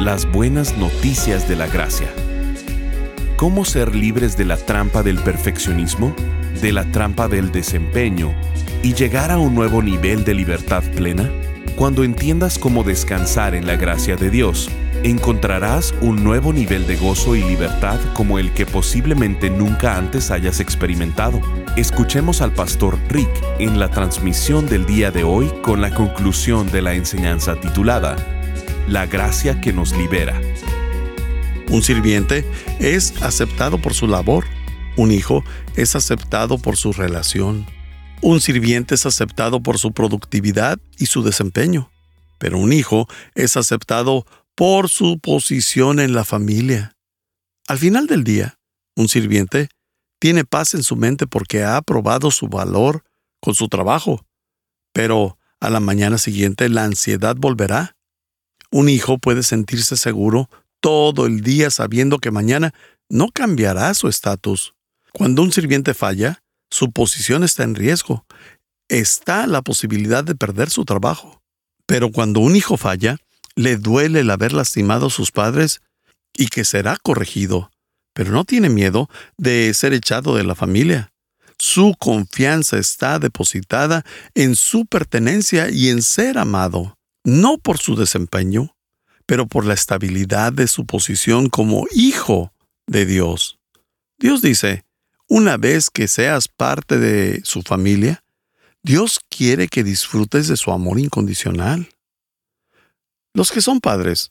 Las buenas noticias de la gracia. ¿Cómo ser libres de la trampa del perfeccionismo, de la trampa del desempeño y llegar a un nuevo nivel de libertad plena? Cuando entiendas cómo descansar en la gracia de Dios, encontrarás un nuevo nivel de gozo y libertad como el que posiblemente nunca antes hayas experimentado. Escuchemos al pastor Rick en la transmisión del día de hoy con la conclusión de la enseñanza titulada La gracia que nos libera. Un sirviente es aceptado por su labor. Un hijo es aceptado por su relación. Un sirviente es aceptado por su productividad y su desempeño. Pero un hijo es aceptado por su posición en la familia. Al final del día, un sirviente tiene paz en su mente porque ha probado su valor con su trabajo. Pero a la mañana siguiente la ansiedad volverá. Un hijo puede sentirse seguro todo el día sabiendo que mañana no cambiará su estatus. Cuando un sirviente falla, su posición está en riesgo. Está la posibilidad de perder su trabajo. Pero cuando un hijo falla, le duele el haber lastimado a sus padres y que será corregido pero no tiene miedo de ser echado de la familia. Su confianza está depositada en su pertenencia y en ser amado, no por su desempeño, pero por la estabilidad de su posición como hijo de Dios. Dios dice, una vez que seas parte de su familia, Dios quiere que disfrutes de su amor incondicional. Los que son padres,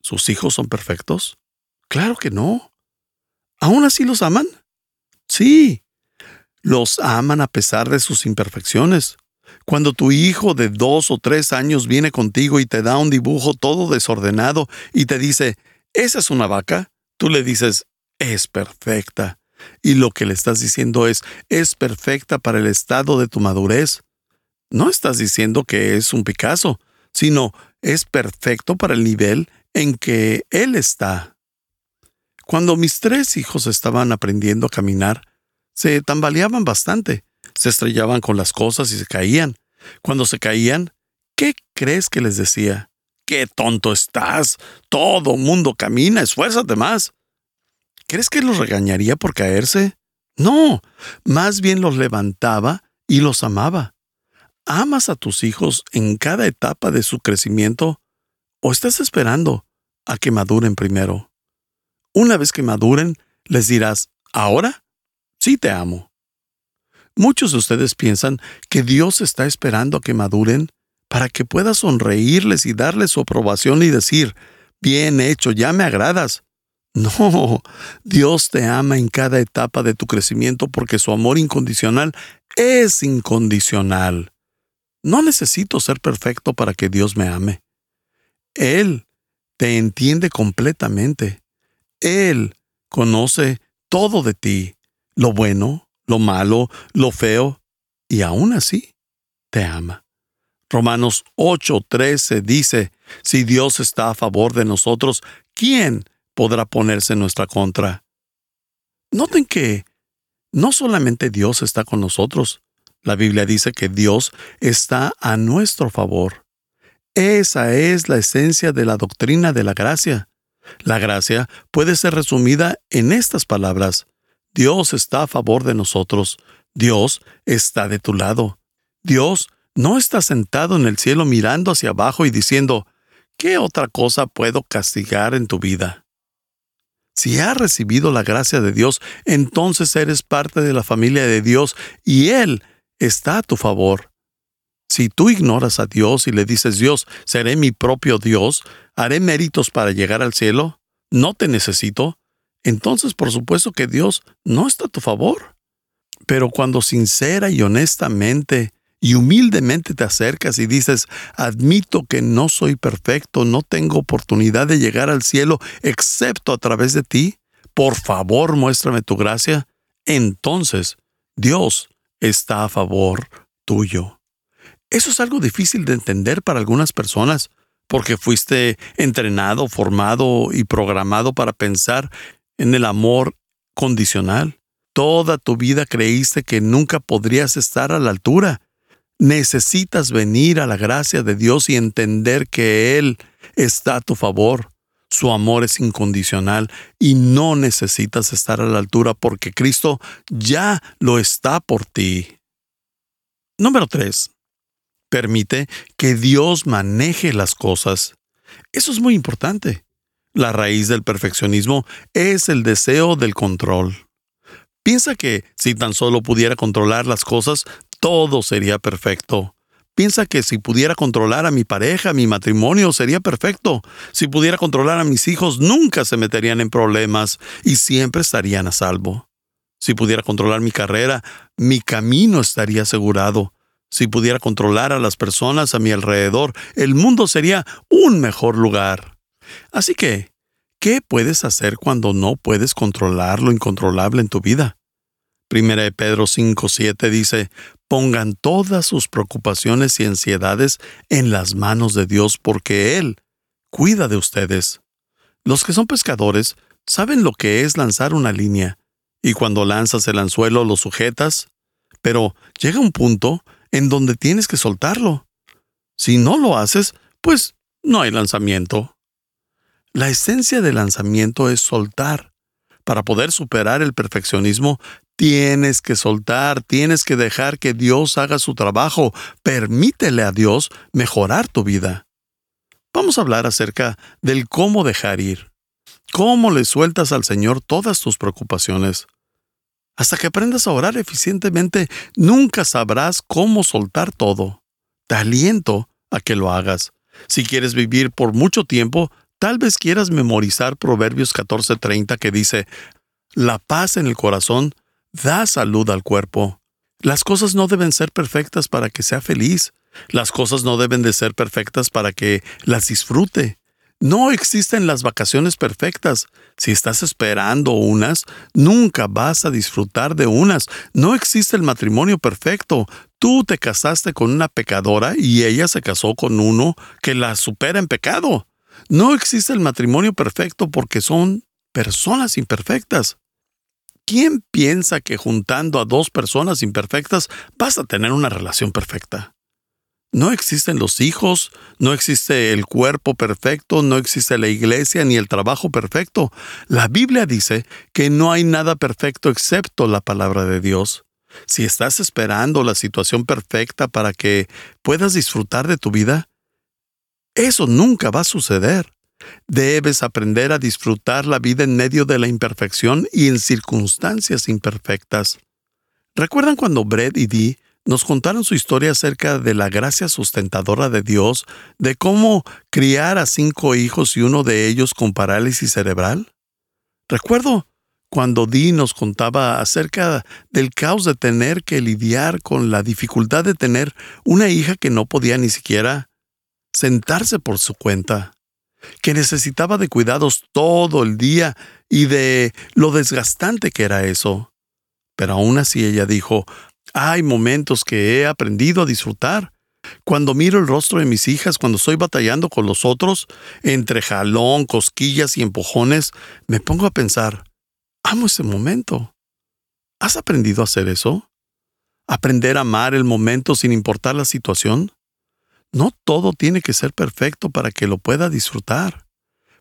¿sus hijos son perfectos? Claro que no. ¿Aún así los aman? Sí, los aman a pesar de sus imperfecciones. Cuando tu hijo de dos o tres años viene contigo y te da un dibujo todo desordenado y te dice, ¿esa es una vaca? Tú le dices, es perfecta. Y lo que le estás diciendo es, es perfecta para el estado de tu madurez. No estás diciendo que es un Picasso, sino es perfecto para el nivel en que él está. Cuando mis tres hijos estaban aprendiendo a caminar, se tambaleaban bastante, se estrellaban con las cosas y se caían. Cuando se caían, ¿qué crees que les decía? ¡Qué tonto estás! Todo mundo camina, esfuérzate más. ¿Crees que los regañaría por caerse? No, más bien los levantaba y los amaba. ¿Amas a tus hijos en cada etapa de su crecimiento o estás esperando a que maduren primero? Una vez que maduren, les dirás, ¿ahora? Sí te amo. Muchos de ustedes piensan que Dios está esperando a que maduren para que pueda sonreírles y darles su aprobación y decir, bien hecho, ya me agradas. No, Dios te ama en cada etapa de tu crecimiento porque su amor incondicional es incondicional. No necesito ser perfecto para que Dios me ame. Él te entiende completamente. Él conoce todo de ti, lo bueno, lo malo, lo feo, y aún así te ama. Romanos 8:13 dice, si Dios está a favor de nosotros, ¿quién podrá ponerse en nuestra contra? Noten que no solamente Dios está con nosotros, la Biblia dice que Dios está a nuestro favor. Esa es la esencia de la doctrina de la gracia. La gracia puede ser resumida en estas palabras. Dios está a favor de nosotros. Dios está de tu lado. Dios no está sentado en el cielo mirando hacia abajo y diciendo, ¿qué otra cosa puedo castigar en tu vida? Si has recibido la gracia de Dios, entonces eres parte de la familia de Dios y Él está a tu favor. Si tú ignoras a Dios y le dices, Dios, seré mi propio Dios, haré méritos para llegar al cielo, no te necesito, entonces por supuesto que Dios no está a tu favor. Pero cuando sincera y honestamente y humildemente te acercas y dices, admito que no soy perfecto, no tengo oportunidad de llegar al cielo excepto a través de ti, por favor muéstrame tu gracia, entonces Dios está a favor tuyo. Eso es algo difícil de entender para algunas personas, porque fuiste entrenado, formado y programado para pensar en el amor condicional. Toda tu vida creíste que nunca podrías estar a la altura. Necesitas venir a la gracia de Dios y entender que Él está a tu favor. Su amor es incondicional y no necesitas estar a la altura porque Cristo ya lo está por ti. Número 3. Permite que Dios maneje las cosas. Eso es muy importante. La raíz del perfeccionismo es el deseo del control. Piensa que si tan solo pudiera controlar las cosas, todo sería perfecto. Piensa que si pudiera controlar a mi pareja, mi matrimonio sería perfecto. Si pudiera controlar a mis hijos, nunca se meterían en problemas y siempre estarían a salvo. Si pudiera controlar mi carrera, mi camino estaría asegurado. Si pudiera controlar a las personas a mi alrededor, el mundo sería un mejor lugar. Así que, ¿qué puedes hacer cuando no puedes controlar lo incontrolable en tu vida? Primera de Pedro 5:7 dice, pongan todas sus preocupaciones y ansiedades en las manos de Dios porque Él cuida de ustedes. Los que son pescadores saben lo que es lanzar una línea, y cuando lanzas el anzuelo lo sujetas, pero llega un punto en donde tienes que soltarlo. Si no lo haces, pues no hay lanzamiento. La esencia del lanzamiento es soltar. Para poder superar el perfeccionismo, Tienes que soltar, tienes que dejar que Dios haga su trabajo. Permítele a Dios mejorar tu vida. Vamos a hablar acerca del cómo dejar ir. ¿Cómo le sueltas al Señor todas tus preocupaciones? Hasta que aprendas a orar eficientemente, nunca sabrás cómo soltar todo. Te aliento a que lo hagas. Si quieres vivir por mucho tiempo, tal vez quieras memorizar Proverbios 14:30 que dice, La paz en el corazón da salud al cuerpo. Las cosas no deben ser perfectas para que sea feliz. Las cosas no deben de ser perfectas para que las disfrute. No existen las vacaciones perfectas. Si estás esperando unas, nunca vas a disfrutar de unas. No existe el matrimonio perfecto. Tú te casaste con una pecadora y ella se casó con uno que la supera en pecado. No existe el matrimonio perfecto porque son personas imperfectas. ¿Quién piensa que juntando a dos personas imperfectas vas a tener una relación perfecta? No existen los hijos, no existe el cuerpo perfecto, no existe la iglesia ni el trabajo perfecto. La Biblia dice que no hay nada perfecto excepto la palabra de Dios. Si estás esperando la situación perfecta para que puedas disfrutar de tu vida, eso nunca va a suceder. Debes aprender a disfrutar la vida en medio de la imperfección y en circunstancias imperfectas. ¿Recuerdan cuando Brett y Dee nos contaron su historia acerca de la gracia sustentadora de Dios, de cómo criar a cinco hijos y uno de ellos con parálisis cerebral? Recuerdo cuando Dee nos contaba acerca del caos de tener que lidiar con la dificultad de tener una hija que no podía ni siquiera sentarse por su cuenta que necesitaba de cuidados todo el día y de lo desgastante que era eso. Pero aún así ella dijo, hay momentos que he aprendido a disfrutar. Cuando miro el rostro de mis hijas cuando estoy batallando con los otros, entre jalón, cosquillas y empujones, me pongo a pensar, amo ese momento. ¿Has aprendido a hacer eso? ¿Aprender a amar el momento sin importar la situación? No todo tiene que ser perfecto para que lo pueda disfrutar.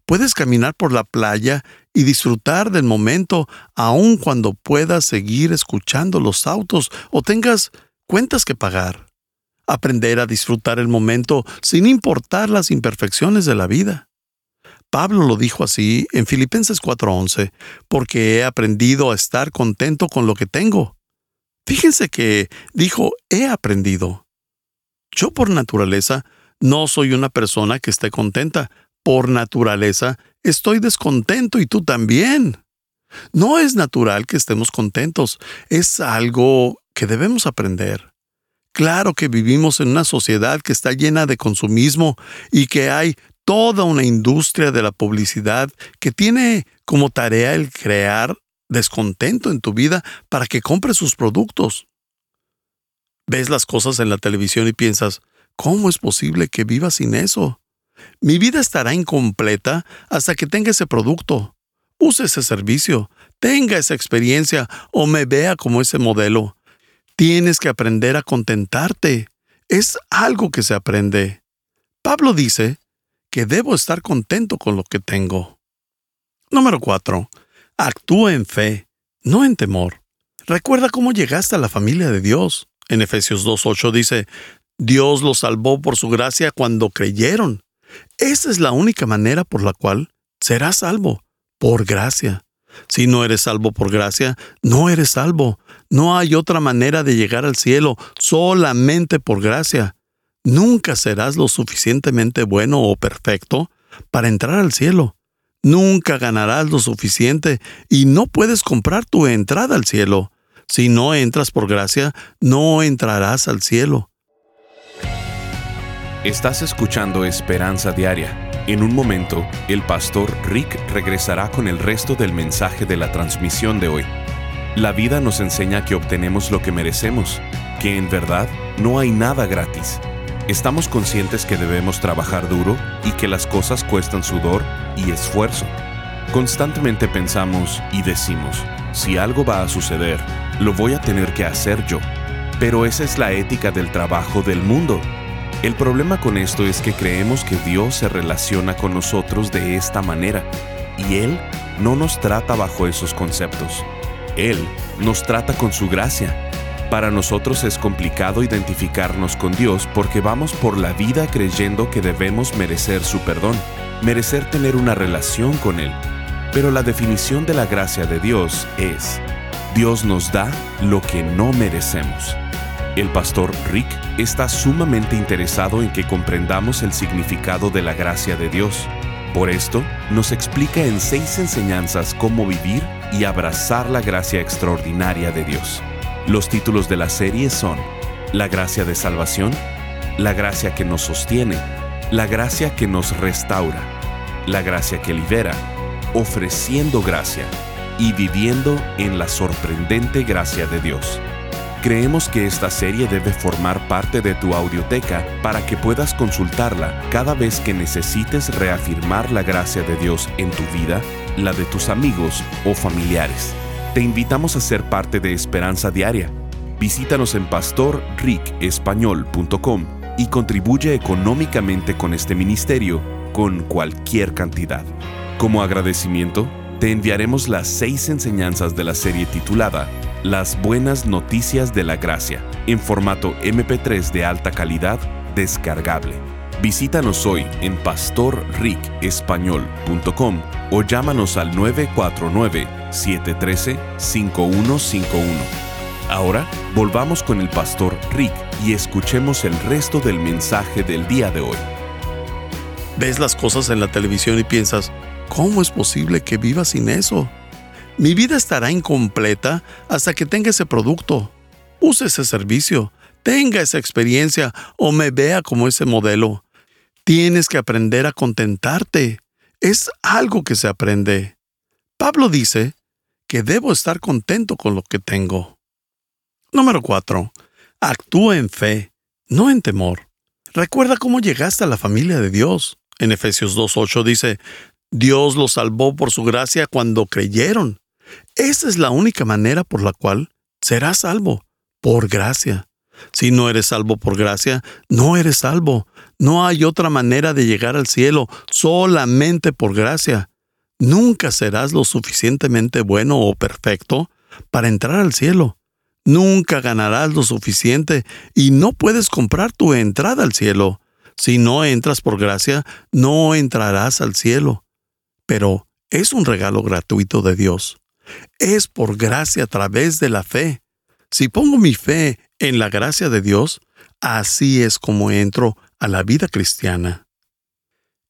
Puedes caminar por la playa y disfrutar del momento aun cuando puedas seguir escuchando los autos o tengas cuentas que pagar. Aprender a disfrutar el momento sin importar las imperfecciones de la vida. Pablo lo dijo así en Filipenses 4:11, porque he aprendido a estar contento con lo que tengo. Fíjense que dijo he aprendido. Yo por naturaleza no soy una persona que esté contenta. Por naturaleza estoy descontento y tú también. No es natural que estemos contentos, es algo que debemos aprender. Claro que vivimos en una sociedad que está llena de consumismo y que hay toda una industria de la publicidad que tiene como tarea el crear descontento en tu vida para que compres sus productos. Ves las cosas en la televisión y piensas, ¿cómo es posible que viva sin eso? Mi vida estará incompleta hasta que tenga ese producto, use ese servicio, tenga esa experiencia o me vea como ese modelo. Tienes que aprender a contentarte. Es algo que se aprende. Pablo dice que debo estar contento con lo que tengo. Número 4. Actúa en fe, no en temor. Recuerda cómo llegaste a la familia de Dios. En Efesios 2.8 dice, Dios los salvó por su gracia cuando creyeron. Esa es la única manera por la cual serás salvo, por gracia. Si no eres salvo por gracia, no eres salvo. No hay otra manera de llegar al cielo, solamente por gracia. Nunca serás lo suficientemente bueno o perfecto para entrar al cielo. Nunca ganarás lo suficiente y no puedes comprar tu entrada al cielo. Si no entras por gracia, no entrarás al cielo. Estás escuchando Esperanza Diaria. En un momento, el pastor Rick regresará con el resto del mensaje de la transmisión de hoy. La vida nos enseña que obtenemos lo que merecemos, que en verdad no hay nada gratis. Estamos conscientes que debemos trabajar duro y que las cosas cuestan sudor y esfuerzo. Constantemente pensamos y decimos, si algo va a suceder, lo voy a tener que hacer yo. Pero esa es la ética del trabajo del mundo. El problema con esto es que creemos que Dios se relaciona con nosotros de esta manera y Él no nos trata bajo esos conceptos. Él nos trata con su gracia. Para nosotros es complicado identificarnos con Dios porque vamos por la vida creyendo que debemos merecer su perdón, merecer tener una relación con Él. Pero la definición de la gracia de Dios es, Dios nos da lo que no merecemos. El pastor Rick está sumamente interesado en que comprendamos el significado de la gracia de Dios. Por esto, nos explica en seis enseñanzas cómo vivir y abrazar la gracia extraordinaria de Dios. Los títulos de la serie son La gracia de salvación, La gracia que nos sostiene, La gracia que nos restaura, La gracia que libera, Ofreciendo gracia y Viviendo en la sorprendente gracia de Dios. Creemos que esta serie debe formar parte de tu audioteca para que puedas consultarla cada vez que necesites reafirmar la gracia de Dios en tu vida, la de tus amigos o familiares. Te invitamos a ser parte de Esperanza Diaria. Visítanos en pastorricespañol.com y contribuye económicamente con este ministerio con cualquier cantidad. Como agradecimiento, te enviaremos las seis enseñanzas de la serie titulada las buenas noticias de la gracia en formato MP3 de alta calidad descargable. Visítanos hoy en pastorricespañol.com o llámanos al 949-713-5151. Ahora volvamos con el pastor Rick y escuchemos el resto del mensaje del día de hoy. Ves las cosas en la televisión y piensas, ¿cómo es posible que viva sin eso? Mi vida estará incompleta hasta que tenga ese producto, use ese servicio, tenga esa experiencia o me vea como ese modelo. Tienes que aprender a contentarte. Es algo que se aprende. Pablo dice que debo estar contento con lo que tengo. Número 4. Actúa en fe, no en temor. Recuerda cómo llegaste a la familia de Dios. En Efesios 2.8 dice, Dios los salvó por su gracia cuando creyeron. Esa es la única manera por la cual serás salvo, por gracia. Si no eres salvo por gracia, no eres salvo. No hay otra manera de llegar al cielo, solamente por gracia. Nunca serás lo suficientemente bueno o perfecto para entrar al cielo. Nunca ganarás lo suficiente y no puedes comprar tu entrada al cielo. Si no entras por gracia, no entrarás al cielo. Pero es un regalo gratuito de Dios es por gracia a través de la fe. Si pongo mi fe en la gracia de Dios, así es como entro a la vida cristiana.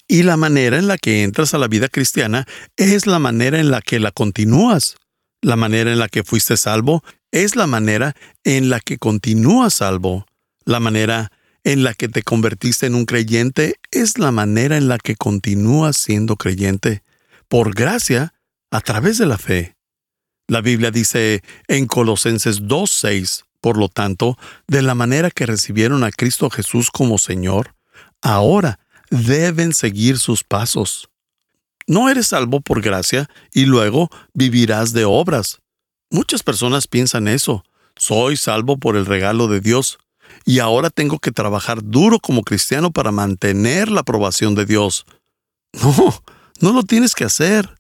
Y la manera en la que entras a la vida cristiana es la manera en la que la continúas. La manera en la que fuiste salvo es la manera en la que continúas salvo. La manera en la que te convertiste en un creyente es la manera en la que continúas siendo creyente, por gracia, a través de la fe. La Biblia dice en Colosenses 2.6, por lo tanto, de la manera que recibieron a Cristo Jesús como Señor, ahora deben seguir sus pasos. No eres salvo por gracia y luego vivirás de obras. Muchas personas piensan eso. Soy salvo por el regalo de Dios y ahora tengo que trabajar duro como cristiano para mantener la aprobación de Dios. No, no lo tienes que hacer.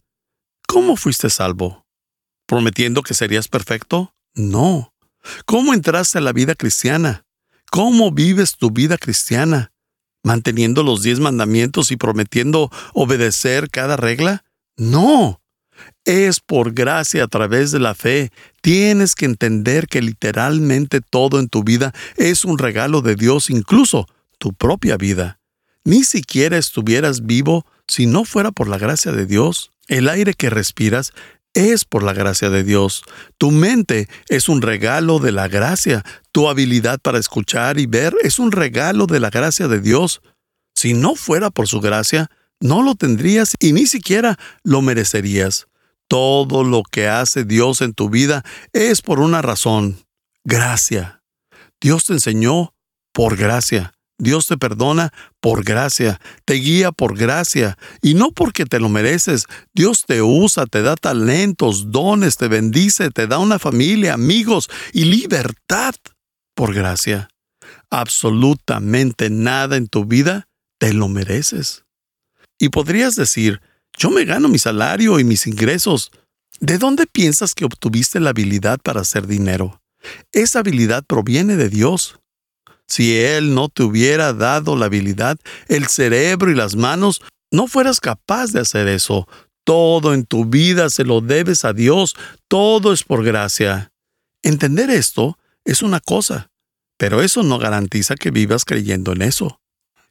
¿Cómo fuiste salvo? ¿Prometiendo que serías perfecto? No. ¿Cómo entraste a la vida cristiana? ¿Cómo vives tu vida cristiana? ¿Manteniendo los diez mandamientos y prometiendo obedecer cada regla? No. Es por gracia a través de la fe. Tienes que entender que literalmente todo en tu vida es un regalo de Dios, incluso tu propia vida. Ni siquiera estuvieras vivo si no fuera por la gracia de Dios. El aire que respiras es por la gracia de Dios. Tu mente es un regalo de la gracia. Tu habilidad para escuchar y ver es un regalo de la gracia de Dios. Si no fuera por su gracia, no lo tendrías y ni siquiera lo merecerías. Todo lo que hace Dios en tu vida es por una razón, gracia. Dios te enseñó por gracia. Dios te perdona por gracia, te guía por gracia, y no porque te lo mereces. Dios te usa, te da talentos, dones, te bendice, te da una familia, amigos y libertad por gracia. Absolutamente nada en tu vida te lo mereces. Y podrías decir, yo me gano mi salario y mis ingresos. ¿De dónde piensas que obtuviste la habilidad para hacer dinero? Esa habilidad proviene de Dios. Si Él no te hubiera dado la habilidad, el cerebro y las manos, no fueras capaz de hacer eso. Todo en tu vida se lo debes a Dios, todo es por gracia. Entender esto es una cosa, pero eso no garantiza que vivas creyendo en eso.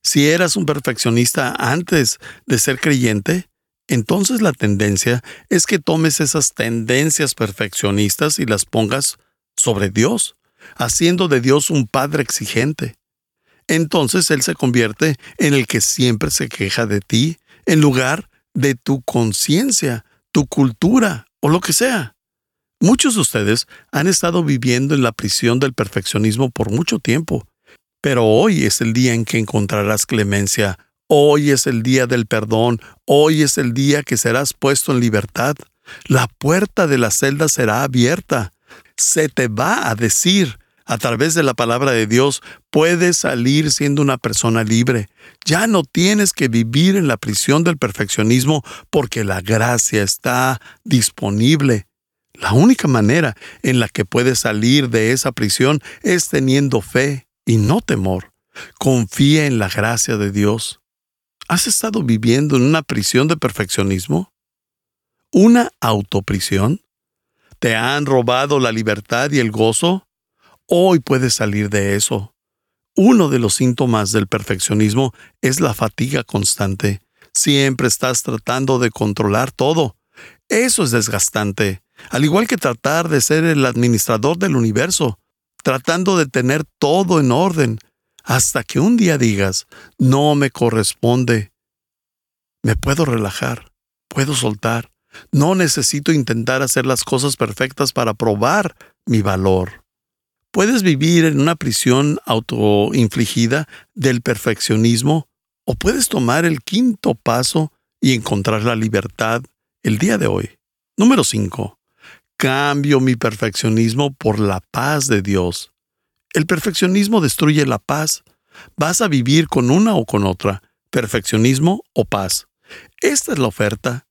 Si eras un perfeccionista antes de ser creyente, entonces la tendencia es que tomes esas tendencias perfeccionistas y las pongas sobre Dios, haciendo de Dios un Padre exigente. Entonces Él se convierte en el que siempre se queja de ti, en lugar de tu conciencia, tu cultura o lo que sea. Muchos de ustedes han estado viviendo en la prisión del perfeccionismo por mucho tiempo pero hoy es el día en que encontrarás clemencia, hoy es el día del perdón, hoy es el día que serás puesto en libertad. La puerta de la celda será abierta. Se te va a decir, a través de la palabra de Dios, puedes salir siendo una persona libre. Ya no tienes que vivir en la prisión del perfeccionismo porque la gracia está disponible. La única manera en la que puedes salir de esa prisión es teniendo fe y no temor. Confía en la gracia de Dios. ¿Has estado viviendo en una prisión de perfeccionismo? ¿Una autoprisión? ¿Te han robado la libertad y el gozo? Hoy puedes salir de eso. Uno de los síntomas del perfeccionismo es la fatiga constante. Siempre estás tratando de controlar todo. Eso es desgastante, al igual que tratar de ser el administrador del universo tratando de tener todo en orden, hasta que un día digas, no me corresponde. Me puedo relajar, puedo soltar, no necesito intentar hacer las cosas perfectas para probar mi valor. Puedes vivir en una prisión autoinfligida del perfeccionismo o puedes tomar el quinto paso y encontrar la libertad el día de hoy. Número 5. Cambio mi perfeccionismo por la paz de Dios. El perfeccionismo destruye la paz. Vas a vivir con una o con otra, perfeccionismo o paz. Esta es la oferta.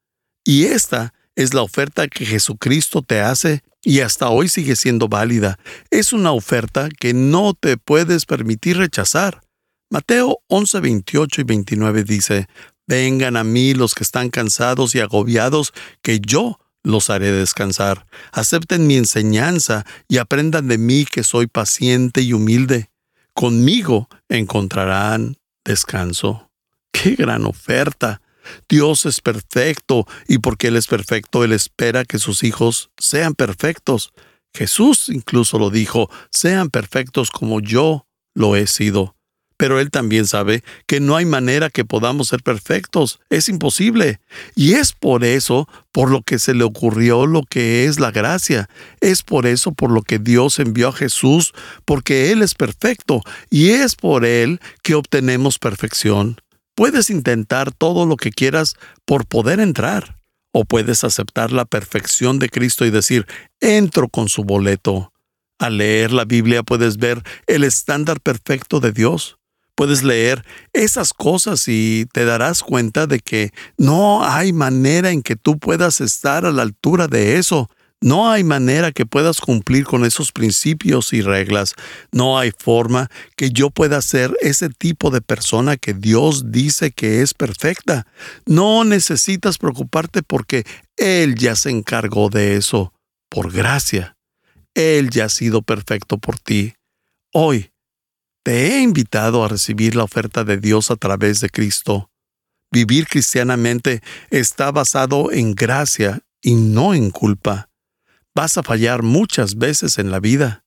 Y esta es la oferta que Jesucristo te hace y hasta hoy sigue siendo válida. Es una oferta que no te puedes permitir rechazar. Mateo 11, 28 y 29 dice, Vengan a mí los que están cansados y agobiados, que yo los haré descansar. Acepten mi enseñanza y aprendan de mí que soy paciente y humilde. Conmigo encontrarán descanso. ¡Qué gran oferta! Dios es perfecto y porque Él es perfecto, Él espera que sus hijos sean perfectos. Jesús incluso lo dijo, sean perfectos como yo lo he sido. Pero Él también sabe que no hay manera que podamos ser perfectos. Es imposible. Y es por eso por lo que se le ocurrió lo que es la gracia. Es por eso por lo que Dios envió a Jesús, porque Él es perfecto. Y es por Él que obtenemos perfección. Puedes intentar todo lo que quieras por poder entrar. O puedes aceptar la perfección de Cristo y decir, entro con su boleto. Al leer la Biblia puedes ver el estándar perfecto de Dios. Puedes leer esas cosas y te darás cuenta de que no hay manera en que tú puedas estar a la altura de eso. No hay manera que puedas cumplir con esos principios y reglas. No hay forma que yo pueda ser ese tipo de persona que Dios dice que es perfecta. No necesitas preocuparte porque Él ya se encargó de eso, por gracia. Él ya ha sido perfecto por ti. Hoy te he invitado a recibir la oferta de Dios a través de Cristo. Vivir cristianamente está basado en gracia y no en culpa. Vas a fallar muchas veces en la vida.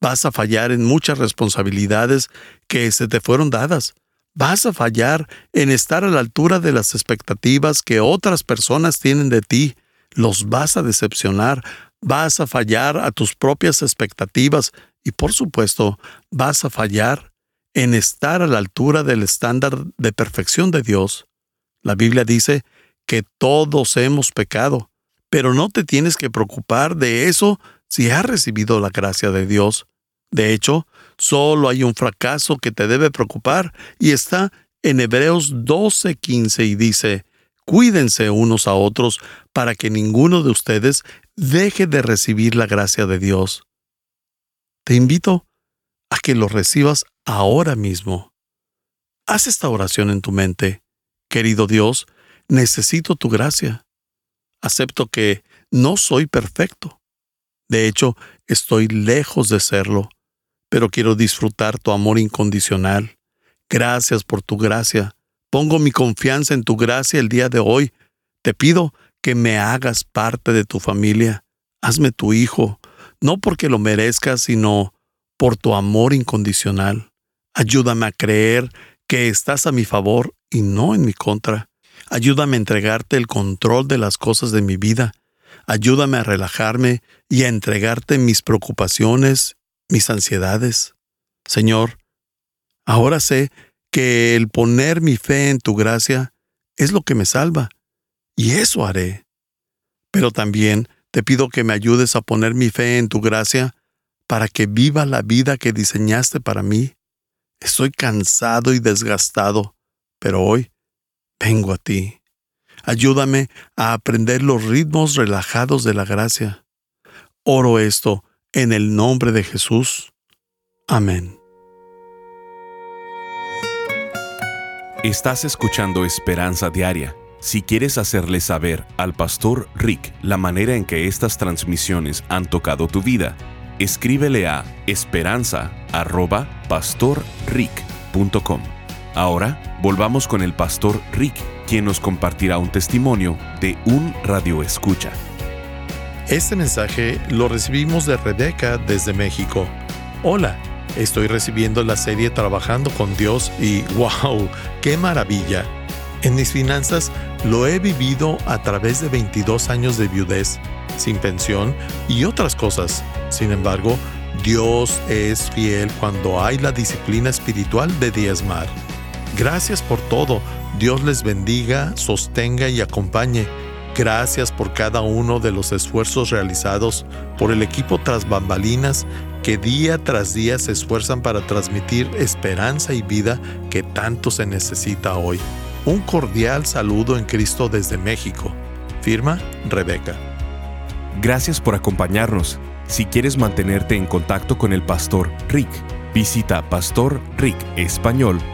Vas a fallar en muchas responsabilidades que se te fueron dadas. Vas a fallar en estar a la altura de las expectativas que otras personas tienen de ti. Los vas a decepcionar. Vas a fallar a tus propias expectativas y por supuesto, vas a fallar en estar a la altura del estándar de perfección de Dios. La Biblia dice que todos hemos pecado, pero no te tienes que preocupar de eso si has recibido la gracia de Dios. De hecho, solo hay un fracaso que te debe preocupar y está en Hebreos 12:15 y dice, Cuídense unos a otros para que ninguno de ustedes deje de recibir la gracia de Dios. Te invito a que lo recibas ahora mismo. Haz esta oración en tu mente. Querido Dios, necesito tu gracia. Acepto que no soy perfecto. De hecho, estoy lejos de serlo, pero quiero disfrutar tu amor incondicional. Gracias por tu gracia. Pongo mi confianza en tu gracia el día de hoy. Te pido que me hagas parte de tu familia. Hazme tu hijo, no porque lo merezcas, sino por tu amor incondicional. Ayúdame a creer que estás a mi favor y no en mi contra. Ayúdame a entregarte el control de las cosas de mi vida. Ayúdame a relajarme y a entregarte mis preocupaciones, mis ansiedades. Señor, ahora sé que el poner mi fe en tu gracia es lo que me salva, y eso haré. Pero también te pido que me ayudes a poner mi fe en tu gracia para que viva la vida que diseñaste para mí. Estoy cansado y desgastado, pero hoy vengo a ti. Ayúdame a aprender los ritmos relajados de la gracia. Oro esto en el nombre de Jesús. Amén. Estás escuchando Esperanza Diaria si quieres hacerle saber al pastor Rick la manera en que estas transmisiones han tocado tu vida, escríbele a esperanza.pastorrick.com. Ahora volvamos con el pastor Rick, quien nos compartirá un testimonio de un radio escucha. Este mensaje lo recibimos de Rebeca desde México. Hola, estoy recibiendo la serie Trabajando con Dios y wow, qué maravilla. En mis finanzas lo he vivido a través de 22 años de viudez, sin pensión y otras cosas. Sin embargo, Dios es fiel cuando hay la disciplina espiritual de diezmar. Gracias por todo. Dios les bendiga, sostenga y acompañe. Gracias por cada uno de los esfuerzos realizados por el equipo tras bambalinas que día tras día se esfuerzan para transmitir esperanza y vida que tanto se necesita hoy. Un cordial saludo en Cristo desde México. Firma Rebeca. Gracias por acompañarnos. Si quieres mantenerte en contacto con el pastor Rick, visita pastorricespañol.com